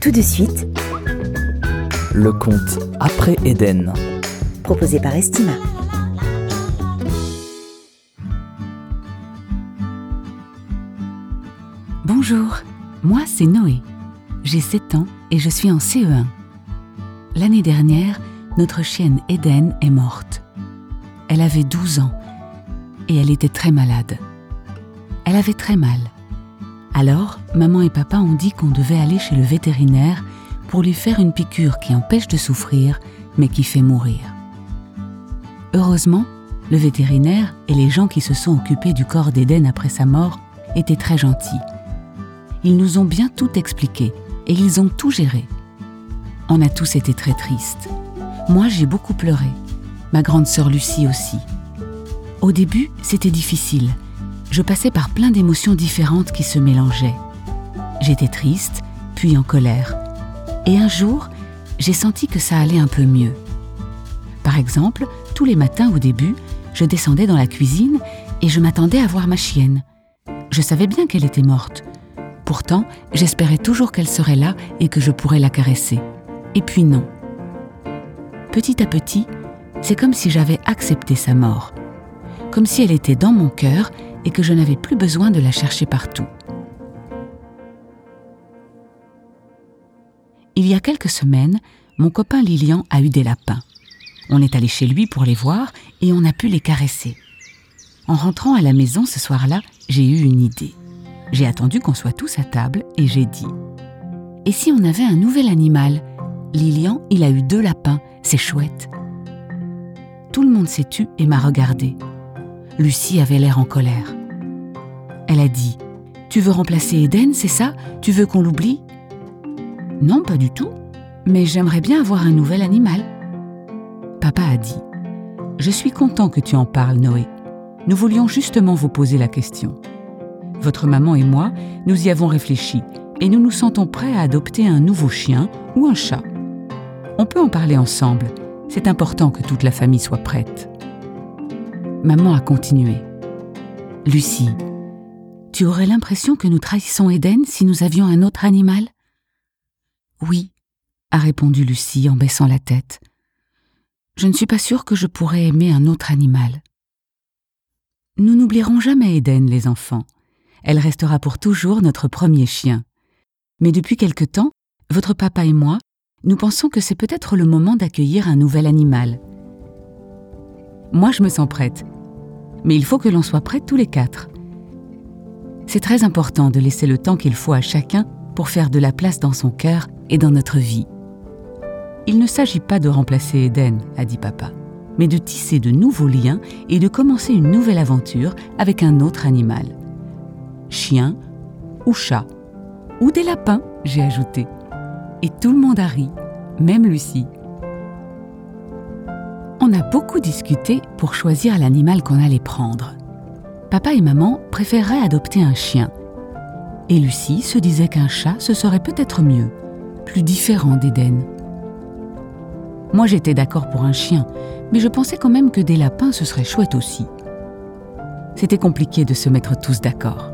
Tout de suite, Le conte Après Éden. proposé par Estima. Bonjour, moi c'est Noé. J'ai 7 ans et je suis en CE1. L'année dernière, notre chienne Eden est morte. Elle avait 12 ans et elle était très malade. Elle avait très mal. Alors, maman et papa ont dit qu'on devait aller chez le vétérinaire pour lui faire une piqûre qui empêche de souffrir mais qui fait mourir. Heureusement, le vétérinaire et les gens qui se sont occupés du corps d'Eden après sa mort étaient très gentils. Ils nous ont bien tout expliqué et ils ont tout géré. On a tous été très tristes. Moi, j'ai beaucoup pleuré. Ma grande sœur Lucie aussi. Au début, c'était difficile. Je passais par plein d'émotions différentes qui se mélangeaient. J'étais triste, puis en colère. Et un jour, j'ai senti que ça allait un peu mieux. Par exemple, tous les matins au début, je descendais dans la cuisine et je m'attendais à voir ma chienne. Je savais bien qu'elle était morte. Pourtant, j'espérais toujours qu'elle serait là et que je pourrais la caresser. Et puis non. Petit à petit, c'est comme si j'avais accepté sa mort. Comme si elle était dans mon cœur et que je n'avais plus besoin de la chercher partout. Il y a quelques semaines, mon copain Lilian a eu des lapins. On est allé chez lui pour les voir et on a pu les caresser. En rentrant à la maison ce soir-là, j'ai eu une idée. J'ai attendu qu'on soit tous à table et j'ai dit Et si on avait un nouvel animal? Lilian, il a eu deux lapins, c'est chouette. Tout le monde s'est tu et m'a regardé. Lucie avait l'air en colère. Elle a dit Tu veux remplacer Eden, c'est ça? Tu veux qu'on l'oublie? Non, pas du tout. Mais j'aimerais bien avoir un nouvel animal. Papa a dit Je suis content que tu en parles, Noé. Nous voulions justement vous poser la question. Votre maman et moi, nous y avons réfléchi et nous nous sentons prêts à adopter un nouveau chien ou un chat. On peut en parler ensemble. C'est important que toute la famille soit prête. Maman a continué. Lucie, tu aurais l'impression que nous trahissons Eden si nous avions un autre animal? Oui, a répondu Lucie en baissant la tête. Je ne suis pas sûre que je pourrais aimer un autre animal. Nous n'oublierons jamais Eden, les enfants. Elle restera pour toujours notre premier chien. Mais depuis quelque temps, votre papa et moi, nous pensons que c'est peut-être le moment d'accueillir un nouvel animal. Moi, je me sens prête. Mais il faut que l'on soit prêts tous les quatre. C'est très important de laisser le temps qu'il faut à chacun pour faire de la place dans son cœur et dans notre vie. Il ne s'agit pas de remplacer Eden, a dit papa, mais de tisser de nouveaux liens et de commencer une nouvelle aventure avec un autre animal. Chien ou chat, ou des lapins, j'ai ajouté. Et tout le monde a ri, même Lucie. On a beaucoup discuté pour choisir l'animal qu'on allait prendre. Papa et maman préféreraient adopter un chien. Et Lucie se disait qu'un chat, ce serait peut-être mieux, plus différent d'Éden. Moi j'étais d'accord pour un chien, mais je pensais quand même que des lapins, ce serait chouette aussi. C'était compliqué de se mettre tous d'accord.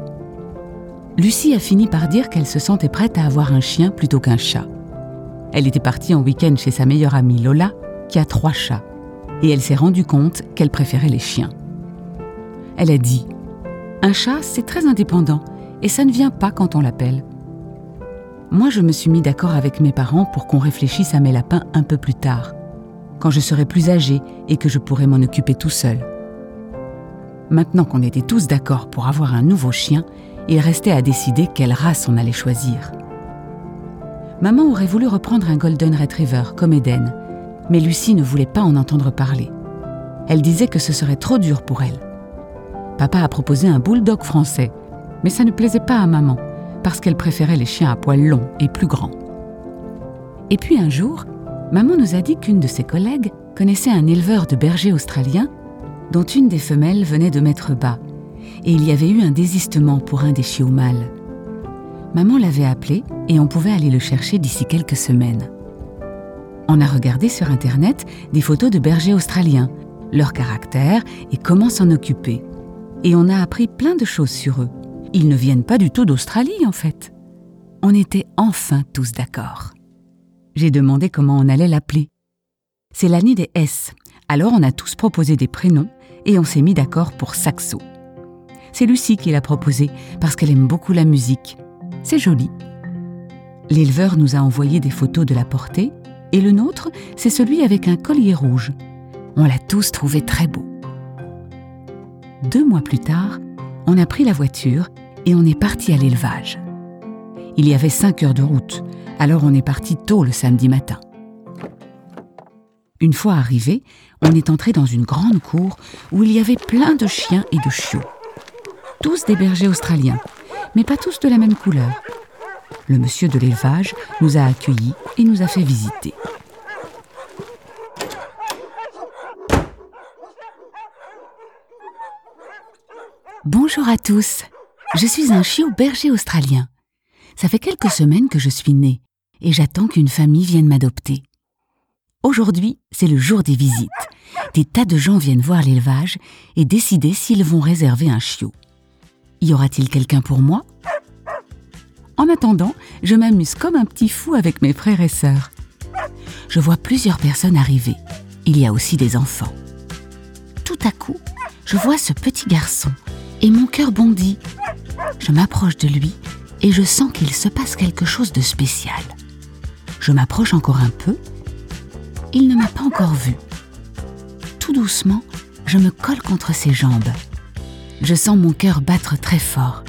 Lucie a fini par dire qu'elle se sentait prête à avoir un chien plutôt qu'un chat. Elle était partie en week-end chez sa meilleure amie Lola, qui a trois chats, et elle s'est rendue compte qu'elle préférait les chiens. Elle a dit Un chat, c'est très indépendant, et ça ne vient pas quand on l'appelle. Moi, je me suis mis d'accord avec mes parents pour qu'on réfléchisse à mes lapins un peu plus tard, quand je serai plus âgée et que je pourrai m'en occuper tout seul. Maintenant qu'on était tous d'accord pour avoir un nouveau chien, il restait à décider quelle race on allait choisir. Maman aurait voulu reprendre un Golden Retriever comme Eden, mais Lucie ne voulait pas en entendre parler. Elle disait que ce serait trop dur pour elle. Papa a proposé un bulldog français, mais ça ne plaisait pas à maman, parce qu'elle préférait les chiens à poils longs et plus grands. Et puis un jour, maman nous a dit qu'une de ses collègues connaissait un éleveur de bergers australiens dont une des femelles venait de mettre bas, et il y avait eu un désistement pour un des chiots mâles. Maman l'avait appelé et on pouvait aller le chercher d'ici quelques semaines. On a regardé sur Internet des photos de bergers australiens, leur caractère et comment s'en occuper. Et on a appris plein de choses sur eux. Ils ne viennent pas du tout d'Australie en fait. on était enfin tous d'accord. J'ai demandé comment on allait l'appeler. C'est l'année des S, alors on a tous proposé des prénoms et on s'est mis d'accord pour Saxo. C'est Lucie qui l'a proposé parce qu'elle aime beaucoup la musique. C'est joli. L'éleveur nous a envoyé des photos de la portée et le nôtre, c'est celui avec un collier rouge. On l'a tous trouvé très beau. Deux mois plus tard, on a pris la voiture et on est parti à l'élevage. Il y avait cinq heures de route, alors on est parti tôt le samedi matin. Une fois arrivé, on est entré dans une grande cour où il y avait plein de chiens et de chiots. Tous des bergers australiens, mais pas tous de la même couleur. Le monsieur de l'élevage nous a accueillis et nous a fait visiter. Bonjour à tous. Je suis un chiot berger australien. Ça fait quelques semaines que je suis née et j'attends qu'une famille vienne m'adopter. Aujourd'hui, c'est le jour des visites. Des tas de gens viennent voir l'élevage et décider s'ils vont réserver un chiot. Y aura-t-il quelqu'un pour moi? En attendant, je m'amuse comme un petit fou avec mes frères et sœurs. Je vois plusieurs personnes arriver. Il y a aussi des enfants. Tout à coup, je vois ce petit garçon et mon cœur bondit. Je m'approche de lui et je sens qu'il se passe quelque chose de spécial. Je m'approche encore un peu. Il ne m'a pas encore vu. Tout doucement, je me colle contre ses jambes. Je sens mon cœur battre très fort.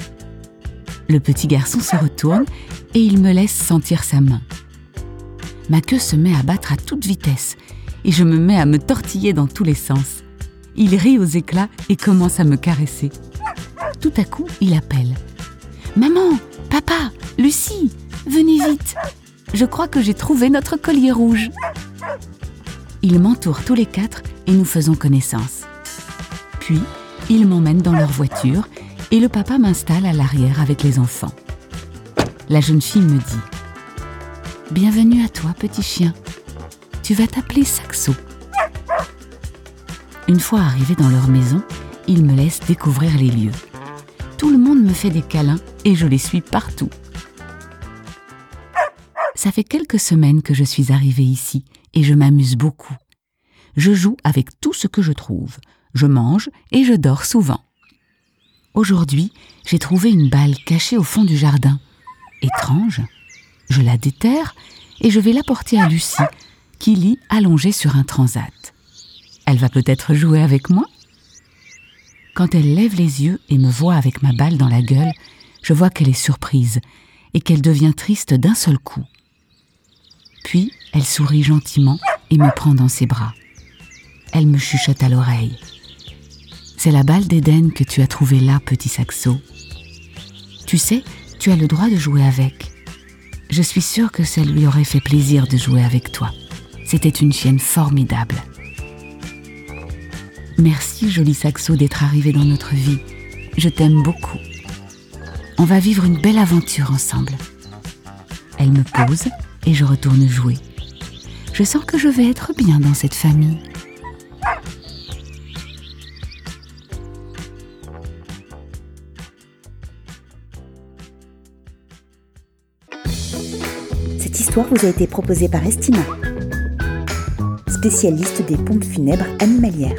Le petit garçon se retourne et il me laisse sentir sa main. Ma queue se met à battre à toute vitesse et je me mets à me tortiller dans tous les sens. Il rit aux éclats et commence à me caresser. Tout à coup, il appelle. Maman, papa, Lucie, venez vite. Je crois que j'ai trouvé notre collier rouge. Ils m'entourent tous les quatre et nous faisons connaissance. Puis, ils m'emmènent dans leur voiture et le papa m'installe à l'arrière avec les enfants. La jeune fille me dit Bienvenue à toi, petit chien. Tu vas t'appeler Saxo. Une fois arrivé dans leur maison, ils me laissent découvrir les lieux. Tout le monde me fait des câlins et je les suis partout. Ça fait quelques semaines que je suis arrivée ici et je m'amuse beaucoup. Je joue avec tout ce que je trouve. Je mange et je dors souvent. Aujourd'hui, j'ai trouvé une balle cachée au fond du jardin. Étrange. Je la déterre et je vais l'apporter à Lucie, qui lit allongée sur un transat. Elle va peut-être jouer avec moi? Quand elle lève les yeux et me voit avec ma balle dans la gueule, je vois qu'elle est surprise et qu'elle devient triste d'un seul coup. Puis elle sourit gentiment et me prend dans ses bras. Elle me chuchote à l'oreille. C'est la balle d'Éden que tu as trouvée là, petit saxo. Tu sais, tu as le droit de jouer avec. Je suis sûre que ça lui aurait fait plaisir de jouer avec toi. C'était une chienne formidable. Merci, joli Saxo, d'être arrivé dans notre vie. Je t'aime beaucoup. On va vivre une belle aventure ensemble. Elle me pose et je retourne jouer. Je sens que je vais être bien dans cette famille. Cette histoire vous a été proposée par Estima, spécialiste des pompes funèbres animalières.